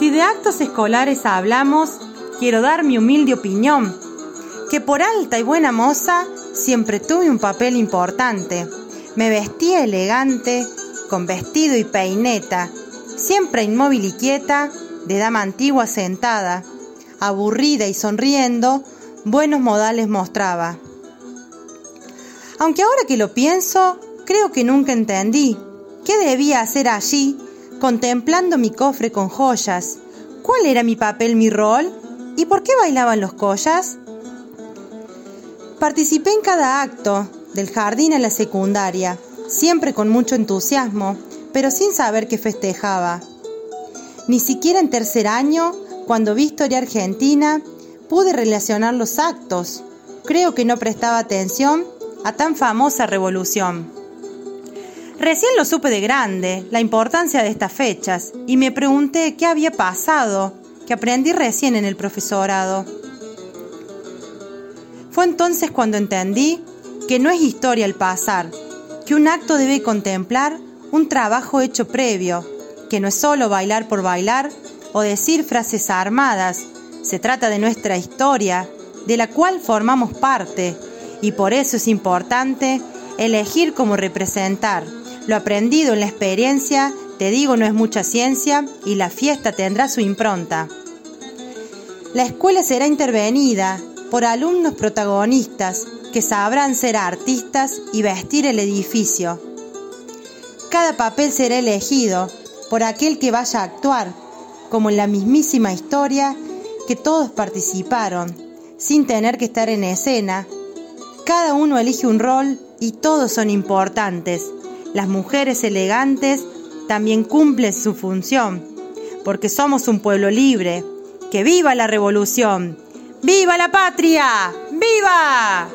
Si de actos escolares hablamos, quiero dar mi humilde opinión, que por alta y buena moza siempre tuve un papel importante. Me vestía elegante, con vestido y peineta, siempre inmóvil y quieta, de dama antigua sentada, aburrida y sonriendo, buenos modales mostraba. Aunque ahora que lo pienso, creo que nunca entendí qué debía hacer allí, contemplando mi cofre con joyas, cuál era mi papel, mi rol, y por qué bailaban los collas. Participé en cada acto, del jardín a la secundaria, siempre con mucho entusiasmo, pero sin saber que festejaba. Ni siquiera en tercer año, cuando vi historia argentina, pude relacionar los actos. Creo que no prestaba atención a tan famosa revolución. Recién lo supe de grande, la importancia de estas fechas, y me pregunté qué había pasado, que aprendí recién en el profesorado. Fue entonces cuando entendí que no es historia el pasar, que un acto debe contemplar un trabajo hecho previo, que no es solo bailar por bailar o decir frases armadas, se trata de nuestra historia, de la cual formamos parte, y por eso es importante elegir cómo representar. Lo aprendido en la experiencia, te digo, no es mucha ciencia y la fiesta tendrá su impronta. La escuela será intervenida por alumnos protagonistas que sabrán ser artistas y vestir el edificio. Cada papel será elegido por aquel que vaya a actuar, como en la mismísima historia que todos participaron, sin tener que estar en escena. Cada uno elige un rol y todos son importantes. Las mujeres elegantes también cumplen su función, porque somos un pueblo libre. ¡Que viva la revolución! ¡Viva la patria! ¡Viva!